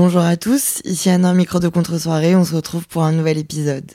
Bonjour à tous, ici Anna, micro de contre-soirée, on se retrouve pour un nouvel épisode.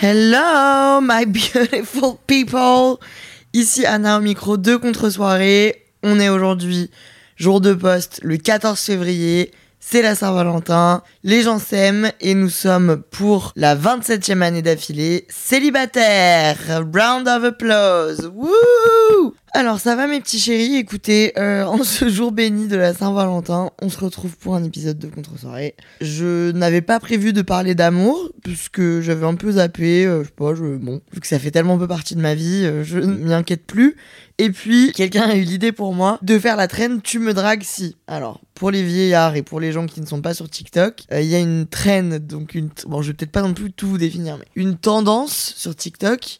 Hello my beautiful people Ici Anna au micro de contre-soirée. On est aujourd'hui jour de poste le 14 février c'est la Saint-Valentin, les gens s'aiment et nous sommes pour la 27e année d'affilée célibataire. Round of applause. Woo alors ça va mes petits chéris, écoutez, euh, en ce jour béni de la Saint-Valentin, on se retrouve pour un épisode de Contre-soirée. Je n'avais pas prévu de parler d'amour, puisque j'avais un peu zappé, euh, je sais pas, je, bon, vu que ça fait tellement peu partie de ma vie, euh, je ne m'y inquiète plus. Et puis, quelqu'un a eu l'idée pour moi de faire la traîne Tu me dragues si. Alors, pour les vieillards et pour les gens qui ne sont pas sur TikTok, il y a une traîne, donc une... Bon, je vais peut-être pas non plus tout vous définir, mais une tendance sur TikTok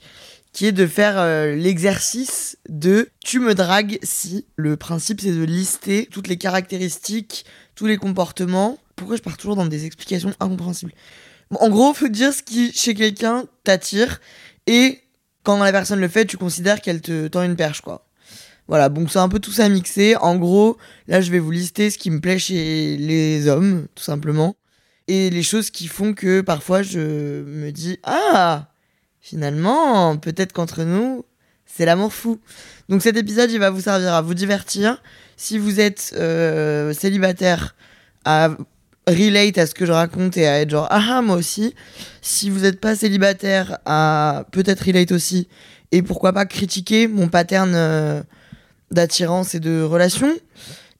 qui est de faire euh, l'exercice de tu me dragues si. Le principe c'est de lister toutes les caractéristiques, tous les comportements. Pourquoi je pars toujours dans des explications incompréhensibles? En gros, faut dire ce qui chez quelqu'un t'attire et quand la personne le fait, tu considères qu'elle te tend une perche quoi. Voilà, donc c'est un peu tout ça mixé. En gros, là je vais vous lister ce qui me plaît chez les hommes, tout simplement. Et les choses qui font que parfois je me dis Ah finalement, peut-être qu'entre nous, c'est l'amour fou. Donc cet épisode, il va vous servir à vous divertir. Si vous êtes euh, célibataire, à relate à ce que je raconte et à être genre, ah, ah moi aussi. Si vous n'êtes pas célibataire, à peut-être relate aussi. Et pourquoi pas critiquer mon pattern euh, d'attirance et de relation.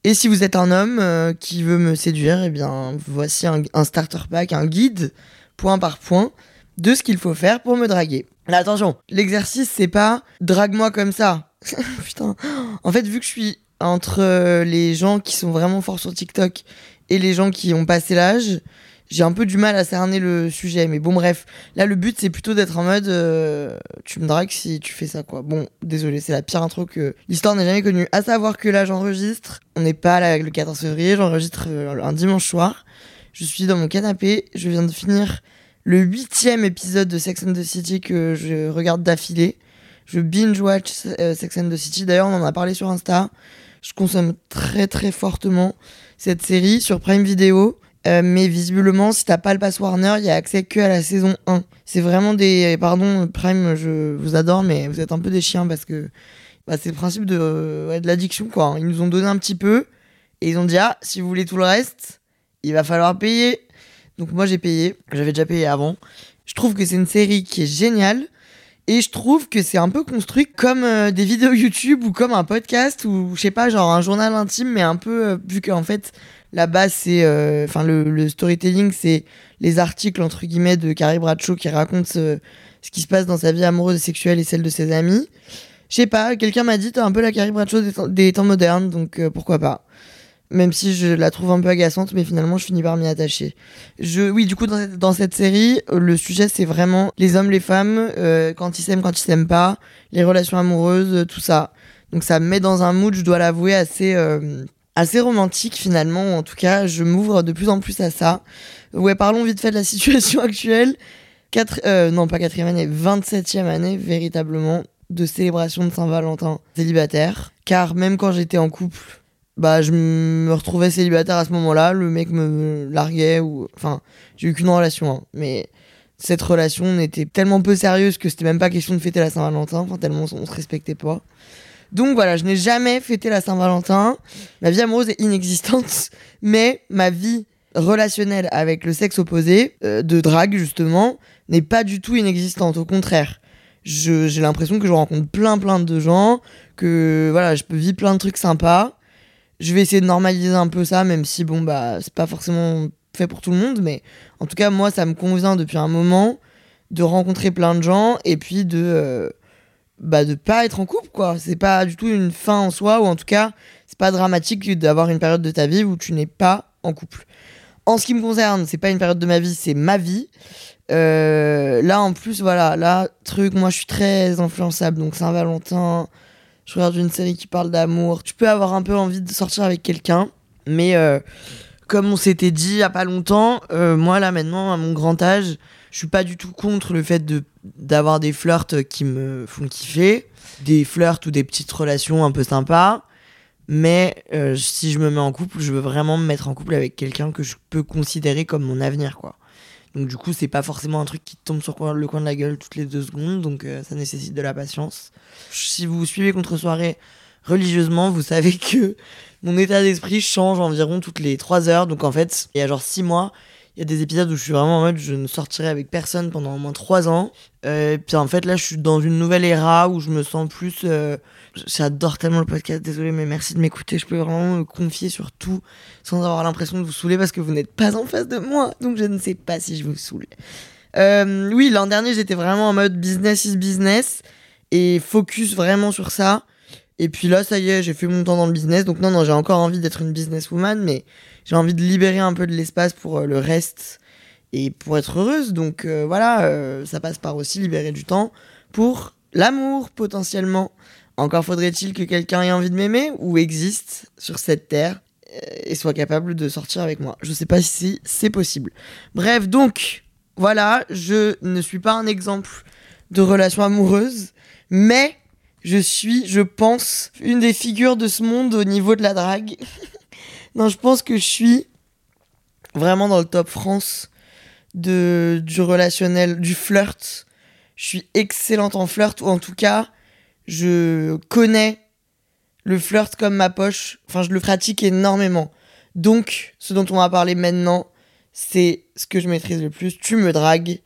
Et si vous êtes un homme euh, qui veut me séduire, eh bien, voici un, un starter pack, un guide, point par point de ce qu'il faut faire pour me draguer. Là, attention, l'exercice, c'est pas drague-moi comme ça. Putain. En fait, vu que je suis entre euh, les gens qui sont vraiment forts sur TikTok et les gens qui ont passé l'âge, j'ai un peu du mal à cerner le sujet. Mais bon, bref, là, le but, c'est plutôt d'être en mode euh, tu me dragues si tu fais ça, quoi. Bon, désolé, c'est la pire intro que l'histoire n'a jamais connue. À savoir que là, j'enregistre, on n'est pas là le 14 février, j'enregistre euh, un dimanche soir. Je suis dans mon canapé, je viens de finir le huitième épisode de Sex and the City que je regarde d'affilée. Je binge-watch euh, Sex and the City. D'ailleurs, on en a parlé sur Insta. Je consomme très très fortement cette série sur Prime Video. Euh, mais visiblement, si t'as pas le pass Warner, il y a accès que à la saison 1. C'est vraiment des. Pardon, Prime, je vous adore, mais vous êtes un peu des chiens parce que bah, c'est le principe de, de l'addiction, quoi. Ils nous ont donné un petit peu et ils ont dit Ah, si vous voulez tout le reste, il va falloir payer. Donc moi j'ai payé, j'avais déjà payé avant. Je trouve que c'est une série qui est géniale. Et je trouve que c'est un peu construit comme euh, des vidéos YouTube ou comme un podcast ou je sais pas, genre un journal intime, mais un peu, euh, vu qu'en fait, la base c'est. Euh, enfin, le, storytelling, c'est les articles entre guillemets de Carrie Bradshaw qui racontent ce, qui se passe dans sa vie amoureuse et sexuelle et celle de ses amis. Je sais pas, quelqu'un m'a dit, t'as un peu la Carrie Bradshaw des temps modernes, donc pourquoi pas? Même si je la trouve un peu agaçante, mais finalement je finis par m'y attacher. Je, oui, du coup dans cette, dans cette série, euh, le sujet c'est vraiment les hommes, les femmes, euh, quand ils s'aiment, quand ils s'aiment pas, les relations amoureuses, euh, tout ça. Donc ça me met dans un mood, je dois l'avouer, assez assez romantique finalement. En tout cas, je m'ouvre de plus en plus à ça. Ouais, parlons vite fait de la situation actuelle. Quatre, non pas quatrième année, 27e année véritablement de célébration de Saint-Valentin célibataire. Car même quand j'étais en couple, bah je me retrouvais célibataire à ce moment-là, le mec me larguait ou enfin, j'ai eu qu'une relation hein. mais cette relation n'était tellement peu sérieuse que c'était même pas question de fêter la Saint-Valentin, enfin tellement on se respectait pas. Donc voilà, je n'ai jamais fêté la Saint-Valentin. Ma vie amoureuse est inexistante, mais ma vie relationnelle avec le sexe opposé, euh, de drague justement, n'est pas du tout inexistante. Au contraire, j'ai l'impression que je rencontre plein plein de gens, que voilà, je peux vivre plein de trucs sympas Je vais essayer de normaliser un peu ça, même si bon bah c'est pas forcément fait pour tout le monde, mais en tout cas moi ça me convient depuis un moment de rencontrer plein de gens et puis de euh, bah de pas être en couple quoi. C'est pas du tout une fin en soi ou en tout cas c'est pas dramatique d'avoir une période de ta vie où tu n'es pas en couple. En ce qui me concerne, c'est pas une période de ma vie, c'est ma vie. Euh, là en plus voilà, là truc, moi je suis très influençable donc Saint-Valentin, je regarde une série qui parle d'amour. Tu peux avoir un peu envie de sortir avec quelqu'un, mais euh, comme on s'était dit il y a pas longtemps, euh, moi là maintenant à mon grand âge, je suis pas du tout contre le fait de d'avoir des flirts qui me font kiffer, des flirts ou des petites relations un peu sympas. Mais euh, si je me mets en couple, je veux vraiment me mettre en couple avec quelqu'un que je peux considérer comme mon avenir, quoi. Donc du coup, c'est pas forcément un truc qui tombe sur le coin de la gueule toutes les deux secondes, donc euh, ça nécessite de la patience. Si vous suivez Contre Soirée religieusement, vous savez que mon état d'esprit change environ toutes les 3 heures. Donc en fait, il y a genre 6 mois, il y a des épisodes où je suis vraiment en mode je ne sortirai avec personne pendant au moins 3 ans. Euh, et puis en fait, là, je suis dans une nouvelle era où je me sens plus. Euh, j'adore tellement le podcast, désolé, mais merci de m'écouter. Je peux vraiment me confier sur tout sans avoir l'impression de vous saouler parce que vous n'êtes pas en face de moi. Donc je ne sais pas si je vous saoule. Euh, oui, l'an dernier, j'étais vraiment en mode business is business et focus vraiment sur ça. Et puis là, ça y est, j'ai fait mon temps dans le business. Donc non, non, j'ai encore envie d'être une businesswoman, mais j'ai envie de libérer un peu de l'espace pour euh, le reste et pour être heureuse. Donc euh, voilà, ça passe par aussi libérer du temps pour l'amour potentiellement. Encore faudrait-il que quelqu'un ait envie de m'aimer ou existe sur cette terre et soit capable de sortir avec moi. Je sais pas si c'est possible. Bref, donc voilà, je ne suis pas un exemple de relation amoureuse, mais je suis, je pense, une des figures de ce monde au niveau de la drague. non, je pense que je suis vraiment dans le top France du relationnel, du flirt. Je suis excellente en flirt, ou en tout cas, je connais le flirt comme ma poche. Enfin, je le pratique énormément. Donc, ce dont on va parler maintenant, c'est ce que je maîtrise le plus. Tu me dragues.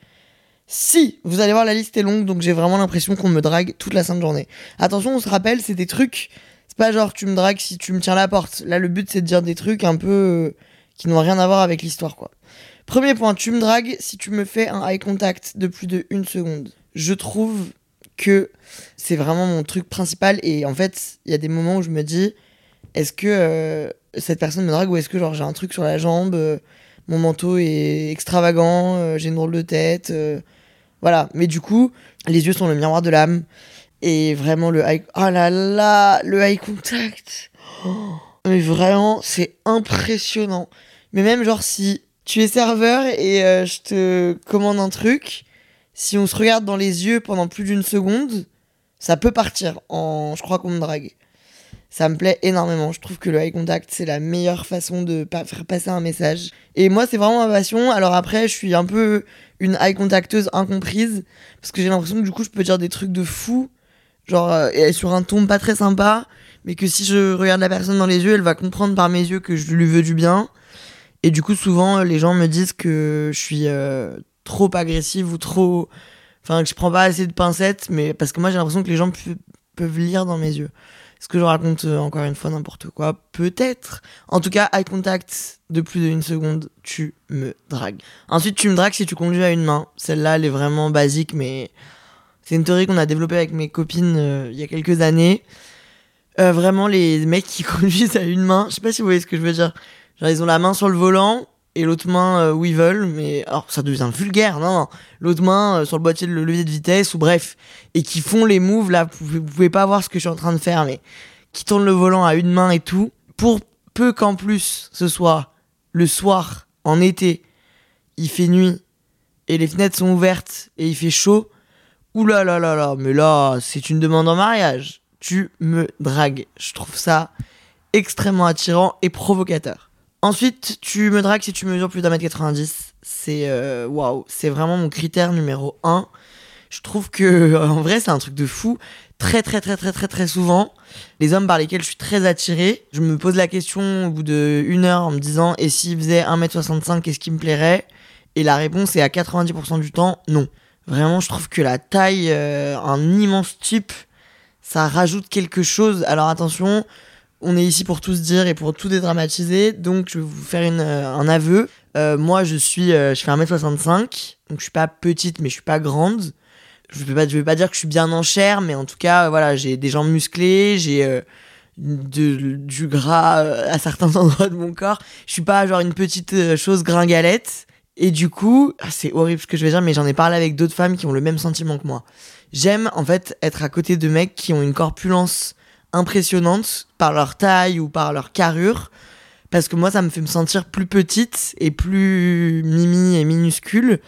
Si, vous allez voir, la liste est longue, donc j'ai vraiment l'impression qu'on me drague toute la sainte journée. Attention, on se rappelle, c'est des trucs. C'est pas genre tu me dragues si tu me tiens la porte. Là, le but c'est de dire des trucs un peu euh, qui n'ont rien à voir avec l'histoire, quoi. Premier point, tu me dragues si tu me fais un eye contact de plus de une seconde. Je trouve que c'est vraiment mon truc principal et en fait, il y a des moments où je me dis est-ce que euh, cette personne me drague ou est-ce que genre j'ai un truc sur la jambe, euh, mon manteau est extravagant, j'ai une drôle de tête voilà, mais du coup, les yeux sont le miroir de l'âme. Et vraiment, le eye... Oh là là, le eye contact. Oh, mais vraiment, c'est impressionnant. Mais même, genre, si tu es serveur et euh, je te commande un truc, si on se regarde dans les yeux pendant plus d'une seconde, ça peut partir en je crois qu'on me drague. Ça me plaît énormément. Je trouve que le eye contact, c'est la meilleure façon de faire passer un message. Et moi, c'est vraiment ma passion. Alors après, je suis un peu une eye contacteuse incomprise. Parce que j'ai l'impression que du coup, je peux dire des trucs de fou. Genre, euh, sur un ton pas très sympa. Mais que si je regarde la personne dans les yeux, elle va comprendre par mes yeux que je lui veux du bien. Et du coup, souvent, les gens me disent que je suis euh, trop agressive ou trop. Enfin, que je prends pas assez de pincettes. Mais parce que moi, j'ai l'impression que les gens peuvent lire dans mes yeux. Est-ce que je raconte euh, encore une fois n'importe quoi Peut-être. En tout cas, eye contact de plus d'une seconde, tu me dragues. Ensuite, tu me dragues si tu conduis à une main. Celle-là, elle est vraiment basique, mais c'est une théorie qu'on a développée avec mes copines euh, il y a quelques années. Euh, vraiment, les mecs qui conduisent à une main, je sais pas si vous voyez ce que je veux dire. Genre, ils ont la main sur le volant et l'autre main euh, où mais alors ça devient vulgaire, non. L'autre main euh, sur le boîtier de le levier de vitesse, ou bref, et qui font les moves, là, vous pouvez, pas voir ce que je suis en train de faire, mais qui tournent le volant à une main et tout, pour peu qu'en plus ce soit le soir, en été, il fait nuit, et les fenêtres sont ouvertes, et il fait chaud, là, mais là, c'est une demande en mariage. Tu me dragues. Je trouve ça extrêmement attirant et provocateur. Ensuite, tu me dragues si tu mesures plus d'un mètre 90. C'est euh, waouh, c'est vraiment mon critère numéro 1. Je trouve que en vrai, c'est un truc de fou. Très très très très très très souvent, les hommes par lesquels je suis très attiré, je me pose la question au bout de une heure en me disant et s'il faisait 1m65, qu'est-ce qui me plairait? Et la réponse est à 90% du temps non. Vraiment, je trouve que la taille, euh, un immense type, ça rajoute quelque chose. Alors attention, On est ici pour tout se dire et pour tout dédramatiser. Donc, je vais vous faire euh, un aveu. Euh, moi, je suis, euh, je fais 1m65. Donc, je suis pas petite, mais je suis pas grande. Je je vais pas dire que je suis bien en chair, mais en tout cas, voilà, j'ai des jambes musclées, j'ai du gras à certains endroits de mon corps. Je suis pas genre une petite chose gringalette. Et du coup, ah, c'est horrible ce que je vais dire, mais j'en ai parlé avec d'autres femmes qui ont le même sentiment que moi. J'aime en fait être à côté de mecs qui ont une corpulence impressionnante par leur taille ou par leur carrure. Parce que moi, ça me fait me sentir plus petite et plus mimi et minuscule.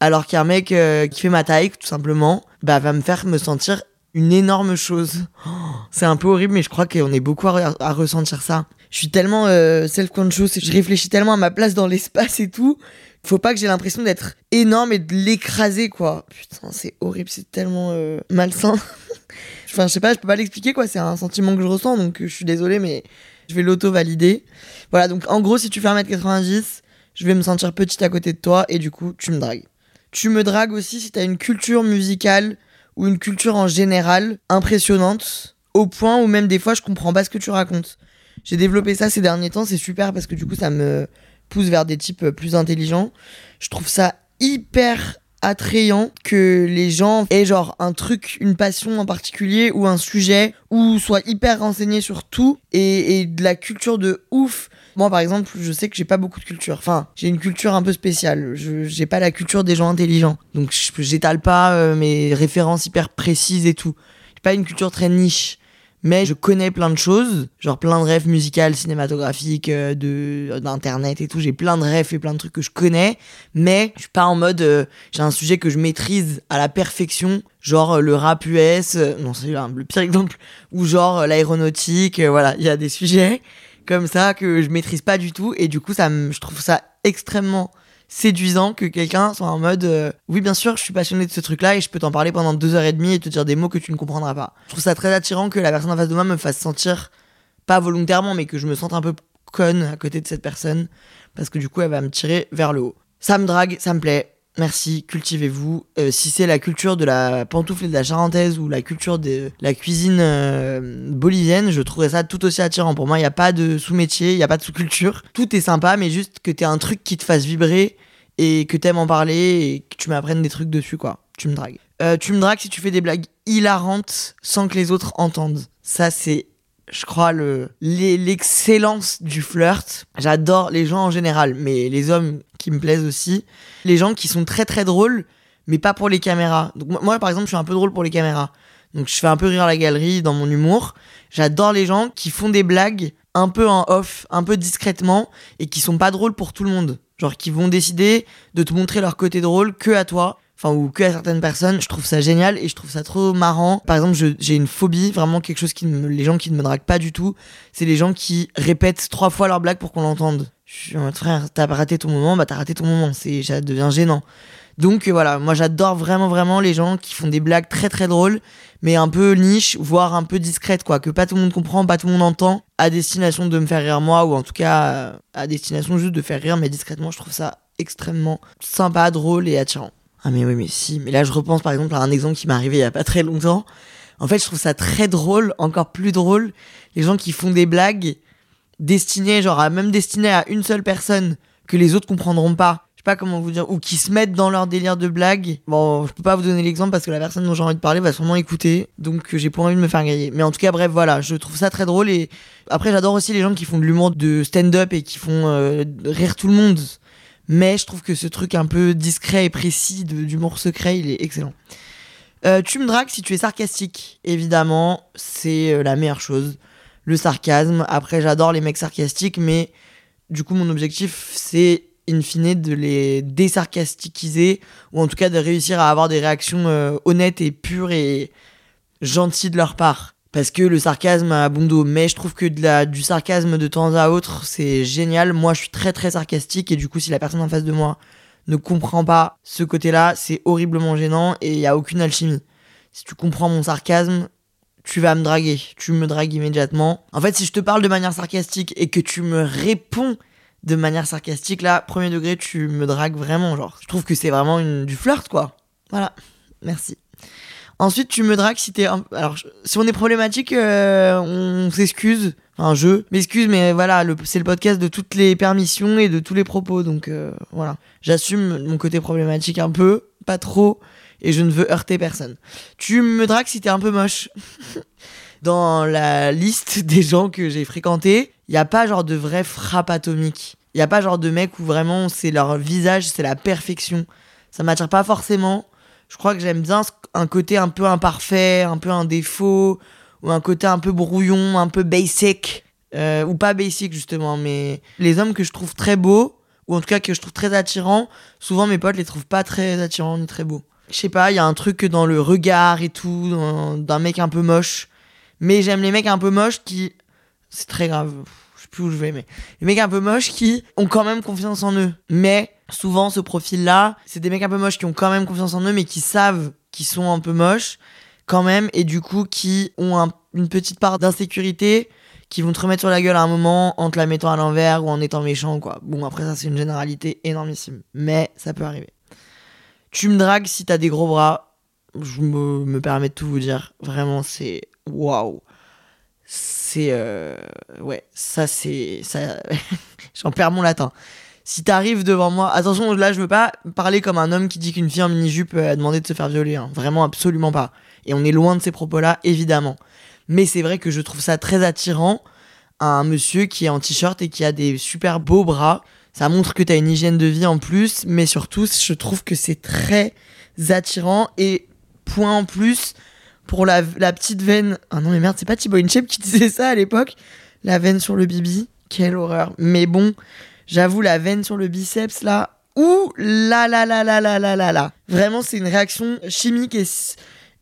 Alors qu'un mec euh, qui fait ma taille, tout simplement, bah, va me faire me sentir une énorme chose. Oh, c'est un peu horrible, mais je crois qu'on est beaucoup à, ressentir ça. Je suis tellement euh, self-conscious, je réfléchis tellement à ma place dans l'espace et tout. Faut pas que j'ai l'impression d'être énorme et de l'écraser, quoi. Putain, c'est horrible, c'est tellement euh, malsain. enfin, je sais pas, je peux pas l'expliquer, quoi. C'est un sentiment que je ressens, donc euh, je suis désolée, mais je vais l'auto-valider. Voilà, donc en gros, si tu fais 1m90, je vais me sentir petite à côté de toi et du coup, tu me dragues. Tu me dragues aussi si t'as une culture musicale ou une culture en général impressionnante, au point où même des fois, je comprends pas ce que tu racontes. J'ai développé ça ces derniers temps, c'est super parce que du coup, ça me pousse vers des types plus intelligents. Je trouve ça hyper attrayant que les gens aient genre un truc, une passion en particulier ou un sujet ou soient hyper renseignés sur tout et, de la culture de ouf. Moi par exemple, je sais que j'ai pas beaucoup de culture. Enfin, j'ai une culture un peu spéciale. Je j'ai pas la culture des gens intelligents. Donc j'étale pas euh, mes références hyper précises et tout. J'ai pas une culture très niche mais je connais plein de choses, genre plein de rêves musicales, cinématographiques, euh, de d'internet et tout. J'ai plein de rêves et plein de trucs que je connais, mais je suis pas en mode euh, j'ai un sujet que je maîtrise à la perfection, genre euh, le rap US, euh, non c'est le pire exemple, ou genre euh, l'aéronautique. euh, voilà, il y a des sujets comme ça que je maîtrise pas du tout et du coup ça, je trouve ça extrêmement séduisant que quelqu'un soit en mode euh, oui bien sûr je suis passionné de ce truc là et je peux t'en parler pendant deux heures et demie et te dire des mots que tu ne comprendras pas. Je trouve ça très attirant que la personne en face de moi me fasse sentir pas volontairement mais que je me sente un peu conne à côté de cette personne parce que du coup elle va me tirer vers le haut. Ça me drague ça me plaît Merci, cultivez-vous. Euh, si c'est la culture de la pantoufle et de la charentaise ou la culture de la cuisine euh, bolivienne, je trouverais ça tout aussi attirant. Pour moi, il n'y a pas de sous-métier, il n'y a pas de sous-culture. Tout est sympa, mais juste que t'aies un truc qui te fasse vibrer et que t'aimes en parler et que tu m'apprennes des trucs dessus, quoi. Tu me dragues. Euh, tu me dragues si tu fais des blagues hilarantes sans que les autres entendent. Ça, c'est, je crois, le l'e- l'excellence du flirt. J'adore les gens en général, mais les hommes qui me plaisent aussi. Les gens qui sont très très drôles, mais pas pour les caméras. Donc moi- moi, par exemple, je suis un peu drôle pour les caméras. Donc je fais un peu rire la galerie dans mon humour. J'adore les gens qui font des blagues un peu en off, un peu discrètement, et qui sont pas drôles pour tout le monde. Genre qui vont décider de te montrer leur côté drôle que à toi. Enfin, ou que à certaines personnes, je trouve ça génial et je trouve ça trop marrant. Par exemple, j'ai une phobie, vraiment quelque chose qui me, les gens qui ne me draguent pas du tout, c'est les gens qui répètent trois fois leur blague pour qu'on l'entende. Je suis en mode frère, t'as raté ton moment, bah t'as raté ton moment, c'est, ça devient gênant. Donc euh, voilà, moi j'adore vraiment vraiment les gens qui font des blagues très très drôles, mais un peu niche, voire un peu discrètes quoi, que pas tout le monde comprend, pas tout le monde entend, à destination de me faire rire moi, ou en tout cas euh, à destination juste de faire rire, mais discrètement, je trouve ça extrêmement sympa, drôle et attirant. Ah mais oui mais si, mais là je repense par exemple à un exemple qui m'est arrivé il y a pas très longtemps. En fait je trouve ça très drôle, encore plus drôle, les gens qui font des blagues destinées, genre à même destinées à une seule personne que les autres comprendront pas. Je sais pas comment vous dire, ou qui se mettent dans leur délire de blague. Bon, je peux pas vous donner l'exemple parce que la personne dont j'ai envie de parler va sûrement écouter, donc j'ai pas envie de me faire griller. Mais en tout cas, bref, voilà, je trouve ça très drôle et après j'adore aussi les gens qui font de l'humour de stand-up et qui font euh, rire tout le monde. Mais je trouve que ce truc un peu discret et précis d'humour secret, il est excellent. Euh, tu me dragues si tu es sarcastique. Évidemment, c'est euh, la meilleure chose. Le sarcasme. Après, j'adore les mecs sarcastiques, mais du coup, mon objectif, c'est in fine de les désarcastiquiser, ou en tout cas de réussir à avoir des réactions euh, honnêtes et pures et gentilles de leur part. Parce que le sarcasme a bon dos, mais je trouve que de la, du sarcasme de temps à autre, c'est génial. Moi, je suis très très sarcastique, et du coup, si la personne en face de moi ne comprend pas ce côté-là, c'est horriblement gênant et il n'y a aucune alchimie. Si tu comprends mon sarcasme, tu vas me draguer. Tu me dragues immédiatement. En fait, si je te parle de manière sarcastique et que tu me réponds de manière sarcastique, là, premier degré, tu me dragues vraiment. Genre, je trouve que c'est vraiment du flirt, quoi. Voilà. Merci. Ensuite, tu me dragues si t'es. un- Alors, si on est problématique, euh, on s'excuse. Enfin, je m'excuse, mais voilà, c'est le podcast de toutes les permissions et de tous les propos. Donc, euh, voilà. J'assume mon côté problématique un peu, pas trop, et je ne veux heurter personne. Tu me dragues si t'es un peu moche. Dans la liste des gens que j'ai fréquentés, il n'y a pas genre de vraie frappe atomique. Il n'y a pas genre de mec où vraiment c'est leur visage, c'est la perfection. Ça m'attire pas forcément. Je crois que j'aime bien ce- un côté un peu imparfait, un peu un défaut, ou un côté un peu brouillon, un peu basic. Euh, ou pas basic justement, mais les hommes que je trouve très beaux, ou en tout cas que je trouve très attirants, souvent mes potes les trouvent pas très attirants ni très beaux. Je sais pas, il y a un truc dans le regard et tout, d'un mec un peu moche. Mais j'aime les mecs un peu moches qui. C'est très grave, je sais plus où je vais, mais. Les mecs un peu moches qui ont quand même confiance en eux. Mais souvent, ce profil-là, c'est des mecs un peu moches qui ont quand même confiance en eux, mais qui savent qu'ils sont un peu moches, quand même, et du coup, qui ont un- une petite part d'insécurité, qui vont te remettre sur la gueule à un moment en te la mettant à l'envers ou en étant méchant, quoi. Bon, après, ça, c'est une généralité énormissime. Mais ça peut arriver. Tu me dragues si t'as des gros bras. Je me, me permets de tout vous dire. Vraiment, c'est. Waouh! C'est. euh, Ouais, ça, c'est. Ça... J'en perds mon latin. Si t'arrives devant moi. Attention, là, je veux pas parler comme un homme qui dit qu'une fille en mini-jupe euh, a demandé de se faire violer. hein. Vraiment, absolument pas. Et on est loin de ces propos-là, évidemment. Mais c'est vrai que je trouve ça très attirant. Un monsieur qui est en t-shirt et qui a des super beaux bras. Ça montre que t'as une hygiène de vie en plus, mais surtout, je trouve que c'est très attirant. Et point en plus, pour la, petite veine. Ah non, mais merde, c'est pas Thibaut InShape qui disait ça à l'époque. La veine sur le bibi. Quelle horreur. Mais bon, j'avoue, la veine sur le biceps, là. Ouh là là là là là là là là. Vraiment, c'est une réaction chimique et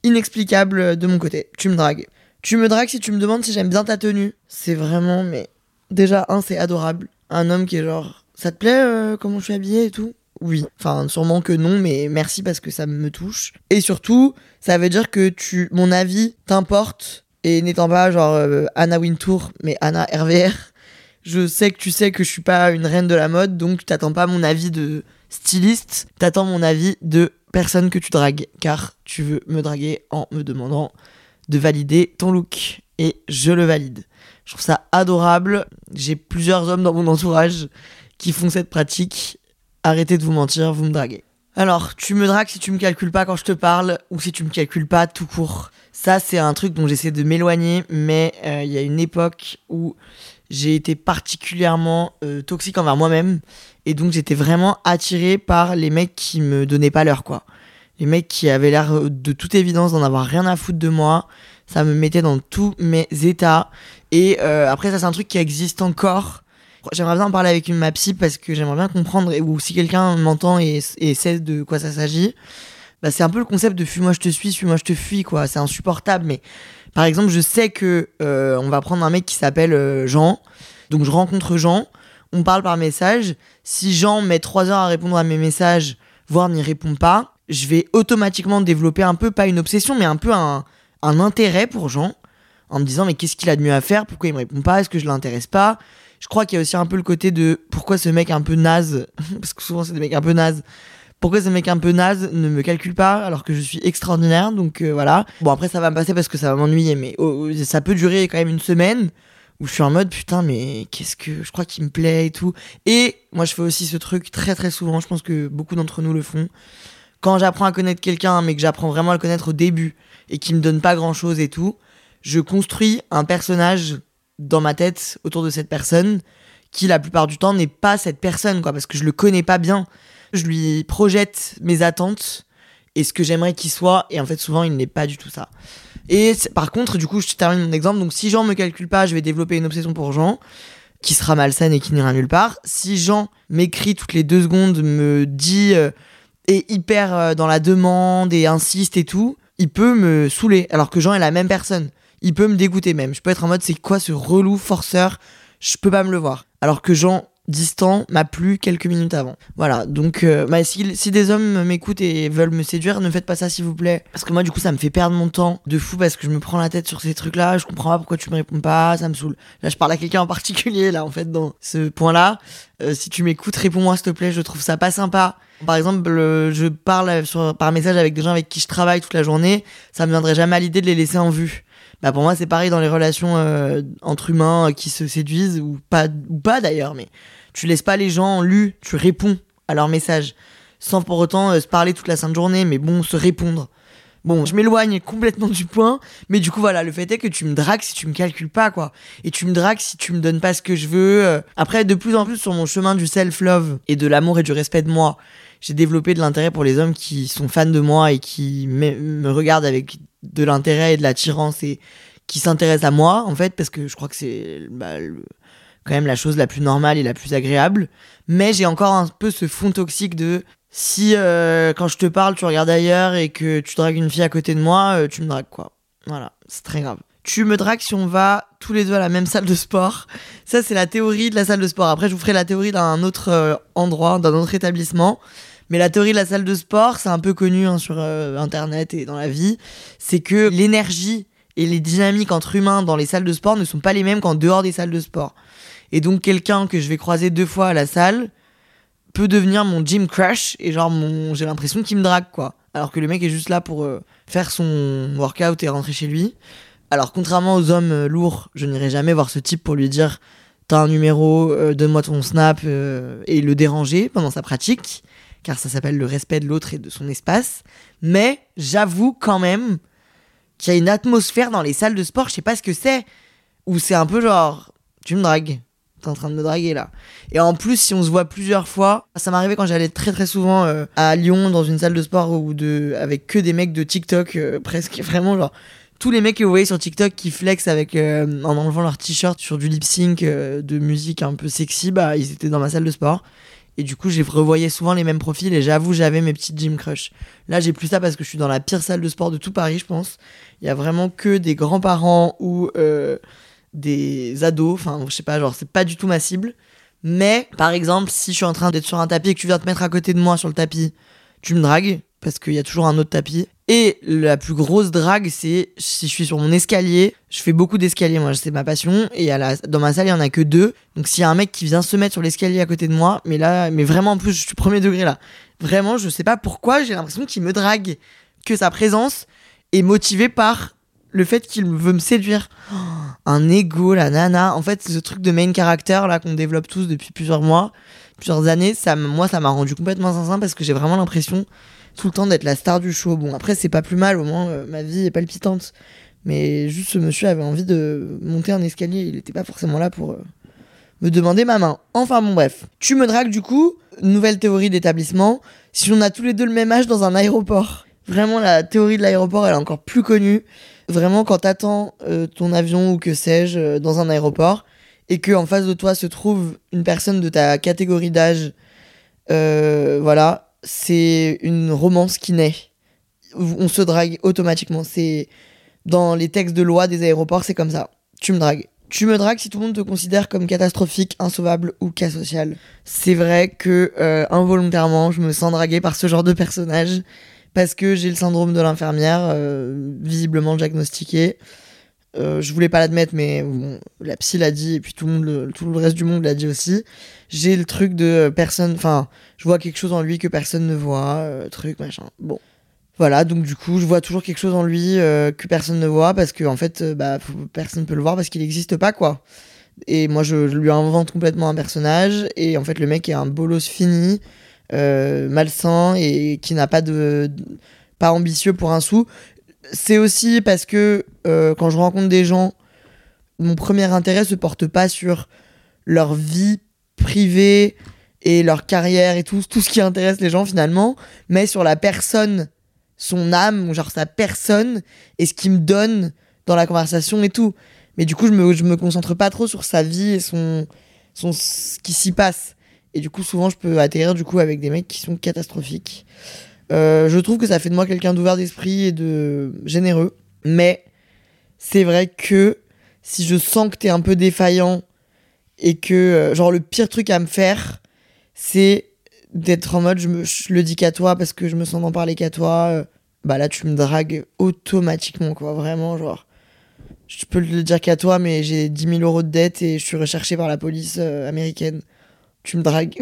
inexplicable de mon côté. Tu me dragues. Tu me dragues si tu me demandes si j'aime bien ta tenue. C'est vraiment, mais. Déjà, un, c'est adorable. Un homme qui est genre. Ça te plaît euh, comment je suis habillée et tout? Oui. Enfin, sûrement que non, mais merci parce que ça me touche. Et surtout, ça veut dire que tu, mon avis t'importe. Et n'étant pas genre euh, Anna Wintour, mais Anna RVR, je sais que tu sais que je suis pas une reine de la mode, donc tu t'attends pas mon avis de styliste, t'attends mon avis de personne que tu dragues, car tu veux me draguer en me demandant de valider ton look. Et je le valide. Je trouve ça adorable. J'ai plusieurs hommes dans mon entourage qui font cette pratique. Arrêtez de vous mentir, vous me draguez. Alors, tu me dragues si tu me calcules pas quand je te parle, ou si tu me calcules pas tout court. Ça, c'est un truc dont j'essaie de m'éloigner, mais euh, il y a une époque où j'ai été particulièrement euh, toxique envers moi-même, et donc j'étais vraiment attiré par les mecs qui me donnaient pas l'heure, quoi. Les mecs qui avaient l'air euh, de toute évidence d'en avoir rien à foutre de moi, ça me mettait dans tous mes états. Et euh, après, ça, c'est un truc qui existe encore. J'aimerais bien en parler avec une ma psy parce que j'aimerais bien comprendre, ou si quelqu'un m'entend et sait de quoi ça s'agit. Bah, c'est un peu le concept de fuis-moi je te suis, suis-moi je te fuis, quoi. C'est insupportable, mais par exemple, je sais que euh, on va prendre un mec qui s'appelle euh, Jean. Donc je rencontre Jean, on parle par message. Si Jean met trois heures à répondre à mes messages, voire n'y répond pas, je vais automatiquement développer un peu, pas une obsession, mais un peu un, un intérêt pour Jean, en me disant mais qu'est-ce qu'il a de mieux à faire, pourquoi il me répond pas, est-ce que je l'intéresse pas? Je crois qu'il y a aussi un peu le côté de pourquoi ce mec un peu naze, parce que souvent c'est des mecs un peu nazes, pourquoi ce mec un peu naze ne me calcule pas alors que je suis extraordinaire, donc euh, voilà. Bon après ça va me passer parce que ça va m'ennuyer, mais oh, oh, ça peut durer quand même une semaine où je suis en mode putain mais qu'est-ce que je crois qu'il me plaît et tout. Et moi je fais aussi ce truc très très souvent, je pense que beaucoup d'entre nous le font. Quand j'apprends à connaître quelqu'un mais que j'apprends vraiment à le connaître au début et qui me donne pas grand chose et tout, je construis un personnage dans ma tête autour de cette personne qui la plupart du temps n'est pas cette personne quoi parce que je le connais pas bien. Je lui projette mes attentes et ce que j'aimerais qu'il soit et en fait souvent il n'est pas du tout ça. Et par contre, du coup, je termine mon exemple. Donc, si Jean me calcule pas, je vais développer une obsession pour Jean, qui sera malsaine et qui n'ira nulle part. Si Jean m'écrit toutes les deux secondes, me dit euh, est hyper euh, dans la demande et insiste et tout, il peut me saouler. Alors que Jean est la même personne. Il peut me dégoûter même. Je peux être en mode c'est quoi ce relou forceur? Je peux pas me le voir. Alors que Jean distant m'a plu quelques minutes avant. Voilà, donc euh, bah, si, si, des hommes m'écoutent et veulent me séduire, ne faites pas ça s'il vous plaît. Parce que moi, du coup, ça me fait perdre mon temps de fou parce que je me prends la tête sur ces trucs-là, je comprends pas pourquoi tu me réponds pas, ça me saoule. Là, je parle à quelqu'un en particulier, là, en fait, dans ce point-là. Euh, si tu m'écoutes, réponds-moi s'il te plaît, je trouve ça pas sympa. Par exemple, je parle sur, par message avec des gens avec qui je travaille toute la journée, ça me viendrait jamais à l'idée de les laisser en vue. Bah pour moi c'est pareil dans les relations euh, entre humains qui se séduisent ou pas ou pas d'ailleurs mais tu laisses pas les gens lus tu réponds à leurs messages sans pour autant euh, se parler toute la sainte journée mais bon se répondre. Bon je m'éloigne complètement du point mais du coup voilà le fait est que tu me dragues si tu me calcules pas quoi. Et tu me dragues si tu me donnes pas ce que je veux euh. après de plus en plus sur mon chemin du self love et de l'amour et du respect de moi j'ai développé de l'intérêt pour les hommes qui sont fans de moi et qui me regardent avec de l'intérêt et de l'attirance et qui s'intéressent à moi, en fait, parce que je crois que c'est bah, quand même la chose la plus normale et la plus agréable. Mais j'ai encore un peu ce fond toxique de si euh, quand je te parle, tu regardes ailleurs et que tu dragues une fille à côté de moi, euh, tu me dragues quoi. Voilà, c'est très grave. Tu me dragues si on va tous les deux à la même salle de sport. Ça, c'est la théorie de la salle de sport. Après, je vous ferai la théorie d'un autre euh, endroit, d'un autre établissement. Mais la théorie de la salle de sport, c'est un peu connu hein, sur euh, Internet et dans la vie, c'est que l'énergie et les dynamiques entre humains dans les salles de sport ne sont pas les mêmes qu'en dehors des salles de sport. Et donc quelqu'un que je vais croiser deux fois à la salle peut devenir mon gym crush et genre mon j'ai l'impression qu'il me drague quoi. Alors que le mec est juste là pour euh, faire son workout et rentrer chez lui. Alors contrairement aux hommes euh, lourds, je n'irai jamais voir ce type pour lui dire t'as un numéro, donne-moi ton snap et le déranger pendant sa pratique car ça s'appelle le respect de l'autre et de son espace. Mais j'avoue quand même qu'il y a une atmosphère dans les salles de sport, je sais pas ce que c'est, où c'est un peu genre, tu me dragues, t'es en train de me draguer là. Et en plus, si on se voit plusieurs fois, ça m'arrivait quand j'allais très très souvent euh, à Lyon dans une salle de sport ou de, avec que des mecs de TikTok, euh, presque vraiment genre tous les mecs que vous voyez sur TikTok qui flex avec euh, en enlevant leur t-shirt sur du lip sync de musique un peu sexy, bah ils étaient dans ma salle de sport. Et du coup, j'ai revoyais souvent les mêmes profils et j'avoue, j'avais mes petites gym crush. Là, j'ai plus ça parce que je suis dans la pire salle de sport de tout Paris, je pense. Il y a vraiment que des grands-parents ou euh, des ados. Enfin, je sais pas, genre, c'est pas du tout ma cible. Mais, par exemple, si je suis en train d'être sur un tapis et que tu viens te mettre à côté de moi sur le tapis, tu me dragues parce qu'il y a toujours un autre tapis. Et la plus grosse drague, c'est si je suis sur mon escalier, je fais beaucoup d'escaliers, moi, c'est ma passion. Et à dans ma salle, il y en a que deux. Donc s'il y a un mec qui vient se mettre sur l'escalier à côté de moi, mais là, mais vraiment, en plus, je suis premier degré là. Vraiment, je sais pas pourquoi, j'ai l'impression qu'il me drague. Que sa présence est motivée par le fait qu'il veut me séduire. Oh, un ego, la nana. En fait, ce truc de main character là qu'on développe tous depuis plusieurs mois, plusieurs années, ça, moi, ça m'a rendu complètement sincère parce que j'ai vraiment l'impression tout le temps d'être la star du show. Bon, après, c'est pas plus mal, au moins, euh, ma vie est palpitante. Mais juste, ce monsieur avait envie de monter un escalier, il était pas forcément là pour euh, me demander ma main. Enfin, bon, bref. Tu me dragues, du coup, nouvelle théorie d'établissement. Si on a tous les deux le même âge dans un aéroport. Vraiment, la théorie de l'aéroport, elle est encore plus connue. Vraiment, quand t'attends euh, ton avion ou que sais-je dans un aéroport et que en face de toi se trouve une personne de ta catégorie d'âge, voilà, c'est une romance qui naît. On se drague automatiquement. C'est dans les textes de loi des aéroports, c'est comme ça. Tu me dragues. Tu me dragues si tout le monde te considère comme catastrophique, insauvable ou cas social. C'est vrai que euh, involontairement, je me sens draguée par ce genre de personnage parce que j'ai le syndrome de l'infirmière, euh, visiblement diagnostiqué. Euh, je voulais pas l'admettre, mais la psy l'a dit, et puis tout le, monde, tout le reste du monde l'a dit aussi. J'ai le truc de personne, enfin, je vois quelque chose en lui que personne ne voit, euh, truc, machin. Bon. Voilà, donc du coup, je vois toujours quelque chose en lui euh, que personne ne voit, parce que en fait, bah, personne ne peut le voir parce qu'il n'existe pas, quoi. Et moi, je, lui invente complètement un personnage, et en fait, le mec est un bolos fini, malsain, et qui n'a pas de pas ambitieux pour un sou c'est aussi parce que euh, quand je rencontre des gens, mon premier intérêt se porte pas sur leur vie privée et leur carrière et tout, tout ce qui intéresse les gens finalement, mais sur la personne, son âme, genre sa personne et ce qu'il me donne dans la conversation et tout. Mais du coup, je me, je me concentre pas trop sur sa vie et son, son ce qui s'y passe. Et du coup, souvent, je peux atterrir du coup avec des mecs qui sont catastrophiques. Euh, je trouve que ça fait de moi quelqu'un d'ouvert d'esprit et de généreux. Mais c'est vrai que si je sens que t'es un peu défaillant et que, euh, genre, le pire truc à me faire, c'est d'être en mode, je, me, le dis qu'à toi parce que je me sens d'en parler qu'à toi. euh, bah là, tu me dragues automatiquement, quoi. Vraiment, genre. Je peux le dire qu'à toi, mais j'ai 10 000 euros de dette et je suis recherché par la police euh, américaine. Tu me dragues.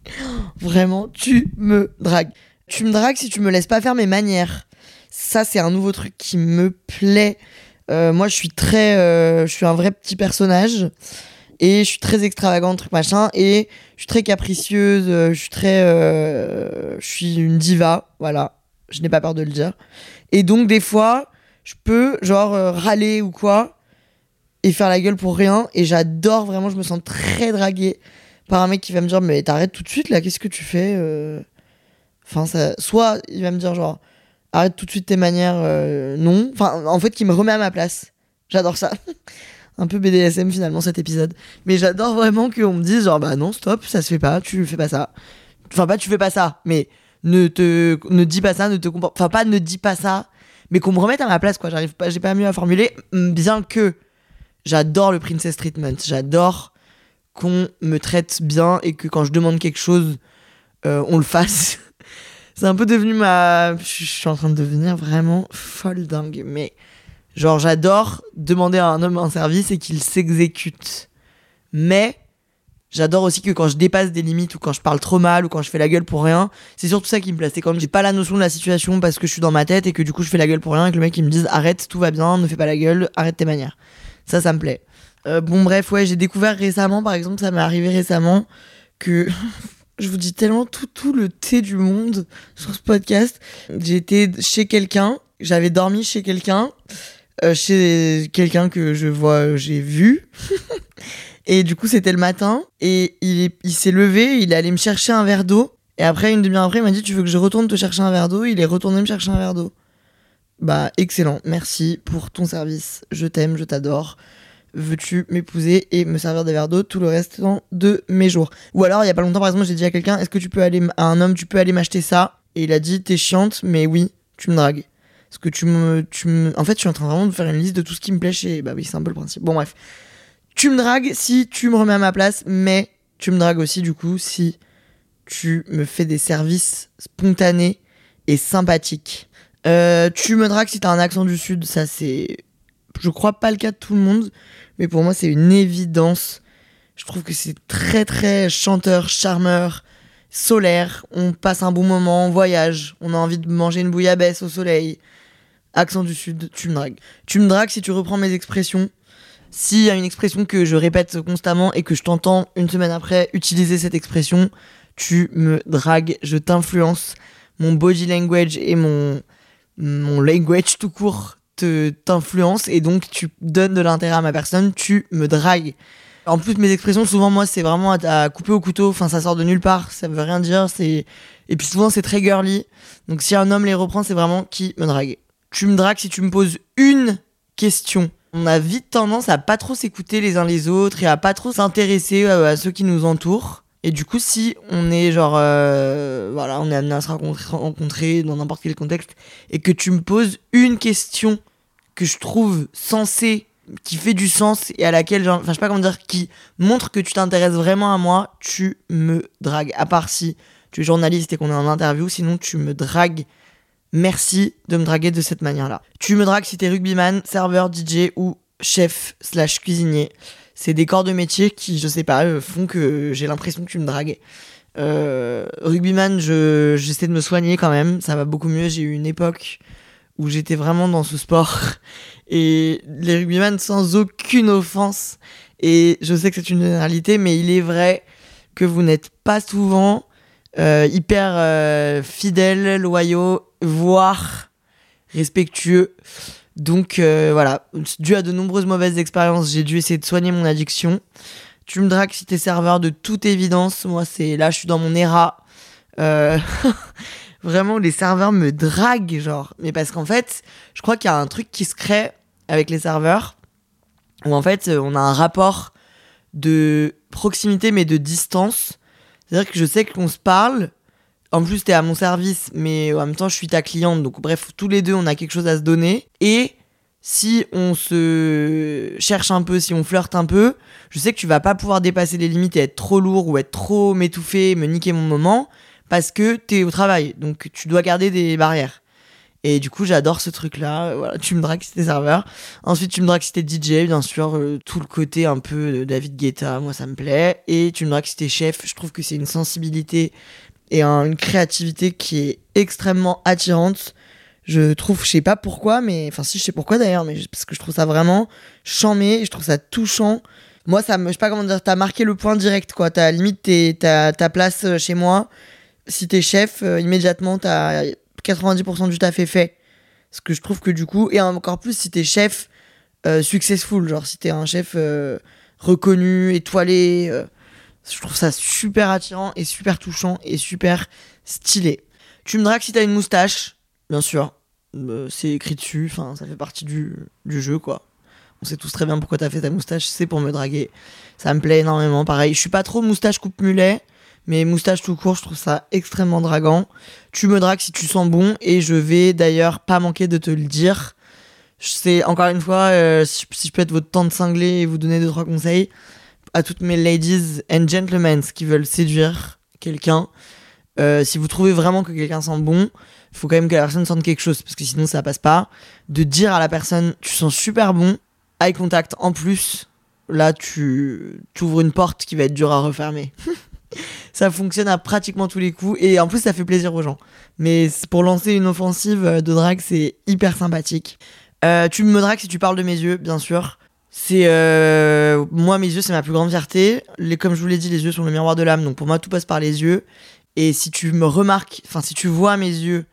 Vraiment, tu me dragues. Tu me dragues si tu me laisses pas faire mes manières. Ça, c'est un nouveau truc qui me plaît. Moi, je suis très. je suis un vrai petit personnage. Et je suis très extravagante, truc machin. Et je suis très capricieuse. euh, je suis très. euh, je suis une diva. Voilà. Je n'ai pas peur de le dire. Et donc, des fois, je peux, genre, euh, râler ou quoi. Et faire la gueule pour rien. Et j'adore vraiment. Je me sens très draguée par un mec qui va me dire Mais t'arrêtes tout de suite là, qu'est-ce que tu fais Enfin, ça... soit il va me dire genre arrête tout de suite tes manières, non. Enfin, en fait, qui me remet à ma place. J'adore ça. Un peu BDSM finalement cet épisode. Mais j'adore vraiment qu'on me dise genre bah non, stop, ça se fait pas, tu fais pas ça. Enfin, pas tu fais pas ça, mais ne te ne dis pas ça, ne te comporte. Enfin, pas ne dis pas ça, mais qu'on me remette à ma place quoi. J'arrive pas, j'ai pas mieux à formuler. Bien que j'adore le princess treatment, j'adore qu'on me traite bien et que quand je demande quelque chose, euh, on le fasse. C'est un peu devenu ma. Je suis en train de devenir vraiment folle dingue. Mais genre, j'adore demander à un homme un service et qu'il s'exécute. Mais j'adore aussi que quand je dépasse des limites ou quand je parle trop mal ou quand je fais la gueule pour rien, c'est surtout ça qui me plaît. C'est quand j'ai pas la notion de la situation parce que je suis dans ma tête et que du coup je fais la gueule pour rien et que le mec il me dise arrête, tout va bien, ne fais pas la gueule, arrête tes manières. Ça, ça me plaît. Euh, bon, bref, ouais, j'ai découvert récemment, par exemple, ça m'est arrivé récemment que je vous dis tellement tout, tout le thé du monde sur ce podcast. J'étais chez quelqu'un, j'avais dormi chez quelqu'un, euh, chez quelqu'un que je vois, j'ai vu. et du coup, c'était le matin, et il, il s'est levé, il est allé me chercher un verre d'eau. Et après, une demi-heure après, il m'a dit Tu veux que je retourne te chercher un verre d'eau? Il est retourné me chercher un verre d'eau. Bah, excellent. Merci pour ton service. Je t'aime, je t'adore. Veux-tu m'épouser et me servir des verres d'eau tout le restant de mes jours? Ou alors, il y a pas longtemps, par exemple, j'ai dit à quelqu'un Est-ce que tu peux aller, à un homme, tu peux aller m'acheter ça? Et il a dit T'es chiante, mais oui, tu me dragues. Parce que tu me, tu me. En fait, je suis en train vraiment de faire une liste de tout ce qui me plaît chez. Bah oui, c'est un peu le principe. Bon, bref. Tu me dragues si tu me remets à ma place, mais tu me dragues aussi, du coup, si tu me fais des services spontanés et sympathiques. Euh, tu me dragues si t'as un accent du sud, ça c'est. Je crois pas le cas de tout le monde, mais pour moi c'est une évidence. Je trouve que c'est très très chanteur, charmeur, solaire. On passe un bon moment, on voyage, on a envie de manger une bouillabaisse au soleil. Accent du sud, tu me dragues. Tu me dragues si tu reprends mes expressions. S'il y a une expression que je répète constamment et que je t'entends une semaine après utiliser cette expression, tu me dragues, je t'influence. Mon body language et mon, mon language tout court t'influence et donc tu donnes de l'intérêt à ma personne, tu me dragues. En plus, mes expressions, souvent, moi, c'est vraiment à, couper au couteau. Enfin, ça sort de nulle part. Ça veut rien dire. Et puis souvent, c'est très girly. Donc, si un homme les reprend, c'est vraiment qui me drague. Tu me dragues si tu me poses une question. On a vite tendance à pas trop s'écouter les uns les autres et à pas trop s'intéresser euh, à ceux qui nous entourent. Et du coup, si on est genre, euh, voilà, on est amené à se rencontrer, dans n'importe quel contexte, et que tu me poses une question que je trouve sensée, qui fait du sens et à laquelle, enfin, je sais pas comment dire, qui montre que tu t'intéresses vraiment à moi, tu me dragues. À part si tu es journaliste et qu'on est en interview, sinon tu me dragues. Merci de me draguer de cette manière-là. Tu me dragues si t'es rugbyman, serveur, DJ ou chef slash cuisinier. C'est des corps de métier qui, je sais pas, euh, font que j'ai l'impression que tu me dragues. Euh, rugbyman, je, j'essaie de me soigner quand même, ça va beaucoup mieux. J'ai eu une époque où j'étais vraiment dans ce sport. Et les rugbyman, sans aucune offense, et je sais que c'est une généralité, mais il est vrai que vous n'êtes pas souvent euh, hyper euh, fidèles, loyaux, voire respectueux. Donc euh, voilà, dû à de nombreuses mauvaises expériences, j'ai dû essayer de soigner mon addiction. Tu me dragues si t'es serveur de toute évidence. Moi, c'est là, je suis dans mon era. Euh, Vraiment, les serveurs me draguent, genre. Mais parce qu'en fait, je crois qu'il y a un truc qui se crée avec les serveurs où en fait, on a un rapport de proximité mais de distance. C'est-à-dire que je sais qu'on se parle. En plus, t'es à mon service, mais en même temps, je suis ta cliente. Donc, bref, tous les deux, on a quelque chose à se donner. Et si on se cherche un peu, si on flirte un peu, je sais que tu vas pas pouvoir dépasser les limites et être trop lourd ou être trop m'étouffer, me niquer mon moment, parce que t'es au travail. Donc tu dois garder des barrières. Et du coup, j'adore ce truc-là. Voilà, tu me dragues si t'es serveur. Ensuite, tu me dragues si t'es DJ, bien sûr. euh, tout le côté un peu de David Guetta, moi, ça me plaît. Et tu me dragues si t'es chef. Je trouve que c'est une sensibilité et un- une créativité qui est extrêmement attirante. Je trouve, je sais pas pourquoi, mais enfin, si je sais pourquoi d'ailleurs, mais parce que je trouve ça vraiment chambé, je trouve ça touchant. Moi, ça je sais pas comment dire, t'as marqué le point direct, quoi. T'as limite ta place euh, chez moi. Si t'es chef, euh, immédiatement, t'as 90% du taf est fait. Parce que je trouve que du coup, et encore plus si t'es chef euh, successful, genre si t'es un chef reconnu, étoilé, je trouve ça super attirant et super touchant et super stylé. Tu me dragues si t'as une moustache, bien sûr. Euh, c'est écrit dessus, enfin ça fait partie du, du jeu quoi. On sait tous très bien pourquoi t'as fait ta moustache, c'est pour me draguer. Ça me plaît énormément, pareil. Je suis pas trop moustache coupe mulet, mais moustache tout court, je trouve ça extrêmement draguant. Tu me dragues si tu sens bon, et je vais d'ailleurs pas manquer de te le dire. C'est encore une fois, euh, si, je peux être votre tante cinglée et vous donner deux trois conseils à toutes mes ladies and gentlemen qui veulent séduire quelqu'un. euh, si vous trouvez vraiment que quelqu'un sent bon, faut quand même que la personne sente quelque chose parce que sinon ça passe pas. De dire à la personne tu sens super bon, eye contact en plus, là tu ouvres une porte qui va être dure à refermer. ça fonctionne à pratiquement tous les coups et en plus ça fait plaisir aux gens. Mais pour lancer une offensive de drague, c'est hyper sympathique. Euh, tu me dragues si tu parles de mes yeux, bien sûr. C'est euh, moi mes yeux c'est ma plus grande fierté. Comme je vous l'ai dit, les yeux sont le miroir de l'âme, donc pour moi tout passe par les yeux. Et si tu me remarques, enfin si tu vois mes yeux,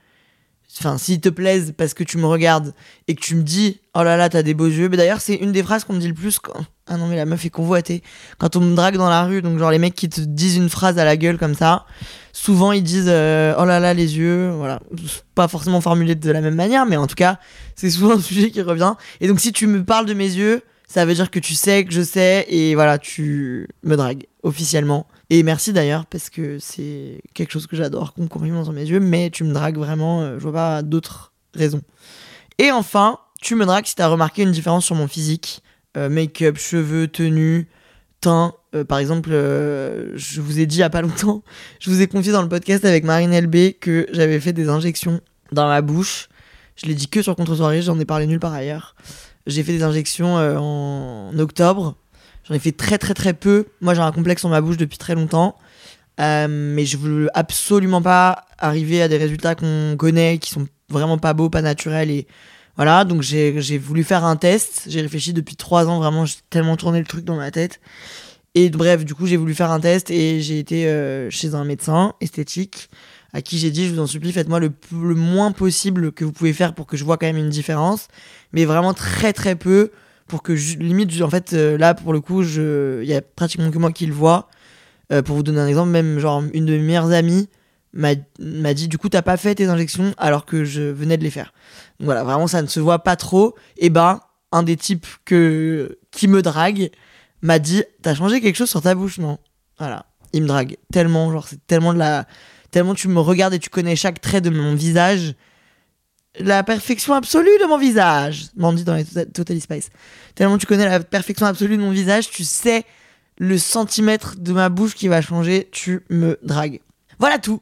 enfin s'ils te plaisent parce que tu me regardes et que tu me dis oh là là t'as des beaux yeux. Mais d'ailleurs c'est une des phrases qu'on me dit le plus quand ah non mais la meuf est convoitée quand on me drague dans la rue. Donc genre les mecs qui te disent une phrase à la gueule comme ça, souvent ils disent euh, oh là là les yeux. Voilà, pas forcément formulé de la même manière, mais en tout cas c'est souvent un sujet qui revient. Et donc si tu me parles de mes yeux, ça veut dire que tu sais que je sais et voilà tu me dragues officiellement. Et merci d'ailleurs parce que c'est quelque chose que j'adore qu'on sur mes yeux, mais tu me dragues vraiment, euh, je vois pas d'autres raisons. Et enfin, tu me dragues si t'as remarqué une différence sur mon physique, euh, make-up, cheveux, tenue, teint. Euh, par exemple, je vous ai dit il y a pas longtemps, je vous ai confié dans le podcast avec Marine LB que j'avais fait des injections dans ma bouche. Je l'ai dit que sur contre-soirée, j'en ai parlé nulle part ailleurs. J'ai fait des injections euh, en octobre. J'en ai fait très très très peu. Moi j'ai un complexe sur ma bouche depuis très longtemps. Euh, mais je veux absolument pas arriver à des résultats qu'on connaît, qui sont vraiment pas beaux, pas naturels. Et voilà, donc j'ai voulu faire un test. J'ai réfléchi depuis trois ans, vraiment, j'ai tellement tourné le truc dans ma tête. Et bref, du coup, j'ai voulu faire un test et j'ai été euh, chez un médecin esthétique à qui j'ai dit, je vous en supplie, faites-moi le, le moins possible que vous pouvez faire pour que je vois quand même une différence, mais vraiment très très peu pour que limite, en fait, euh, là pour le coup, il y a pratiquement que moi qui le vois. Euh, pour vous donner un exemple, même genre une de mes meilleures amies m'a dit, du coup, t'as pas fait tes injections alors que je venais de les faire. Donc voilà, vraiment, ça ne se voit pas trop. Et ben, un des types que qui me drague m'a dit, t'as changé quelque chose sur ta bouche, non? Voilà, il me drague tellement, genre c'est tellement de la tellement tu me regardes et tu connais chaque trait de mon visage. La perfection absolue de mon visage, m'en dit dans les Tota- Totally Spice. Tellement tu connais la perfection absolue de mon visage, tu sais le centimètre de ma bouche qui va changer, tu me dragues. Voilà tout.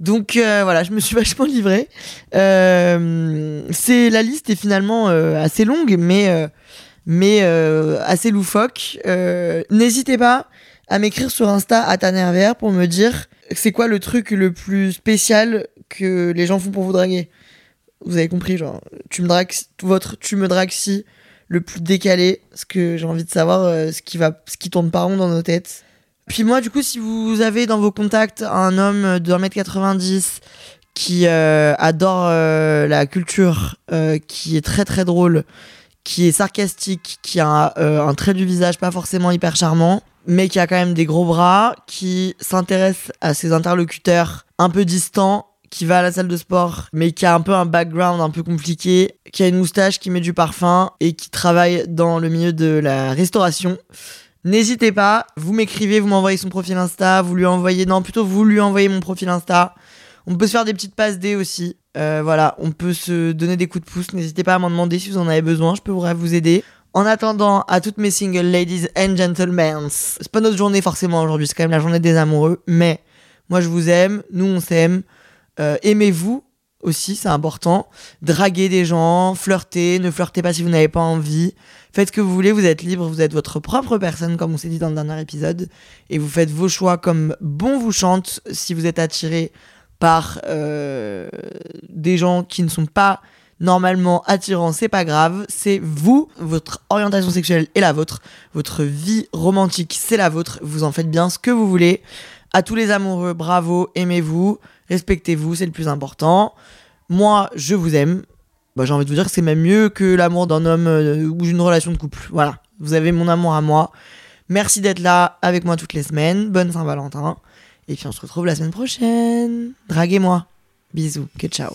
Donc euh, voilà, je me suis vachement livrée. Euh, c'est la liste est finalement euh, assez longue, mais euh, mais assez loufoque. N'hésitez pas à m'écrire sur Insta à Tanervr pour me dire c'est quoi le truc le plus spécial que les gens font pour vous draguer? Vous avez compris, genre tu me dragues, votre tu me dragues si le plus décalé, parce que j'ai envie de savoir euh, ce qui va, ce qui tourne pas rond dans nos têtes. Puis moi, du coup, si vous avez dans vos contacts un homme de 1m90 qui euh, adore euh, la culture, qui est très très drôle, qui est sarcastique, qui a euh, un trait du visage pas forcément hyper charmant, mais qui a quand même des gros bras, qui s'intéresse à ses interlocuteurs un peu distants, qui va à la salle de sport, mais qui a un peu un background un peu compliqué, qui a une moustache, qui met du parfum et qui travaille dans le milieu de la restauration. N'hésitez pas, vous m'écrivez, vous m'envoyez son profil Insta, vous lui envoyez, non, plutôt vous lui envoyez mon profil Insta. On peut se faire des petites passes D aussi. Euh, voilà, on peut se donner des coups de pouce. N'hésitez pas à m'en demander si vous en avez besoin. Je peux vous aider. En attendant, à toutes mes singles ladies and gentlemen, c'est pas notre journée forcément aujourd'hui, c'est quand même la journée des amoureux, mais moi je vous aime, nous on s'aime. Euh, aimez-vous aussi, c'est important. Draguer des gens, flirter, ne flirtez pas si vous n'avez pas envie. Faites ce que vous voulez, vous êtes libre, vous êtes votre propre personne, comme on s'est dit dans le dernier épisode. Et vous faites vos choix comme bon vous chante. Si vous êtes attiré par euh, des gens qui ne sont pas normalement attirants, c'est pas grave. C'est vous, votre orientation sexuelle est la vôtre. Votre vie romantique, c'est la vôtre. Vous en faites bien ce que vous voulez. À tous les amoureux, bravo, aimez-vous respectez-vous, c'est le plus important. Moi, je vous aime. Bah, j'ai envie de vous dire que c'est même mieux que l'amour d'un homme euh, ou d'une relation de couple. Voilà, vous avez mon amour à moi. Merci d'être là avec moi toutes les semaines. Bonne Saint-Valentin. Et puis on se retrouve la semaine prochaine. Draguez-moi. Bisous. Que ciao.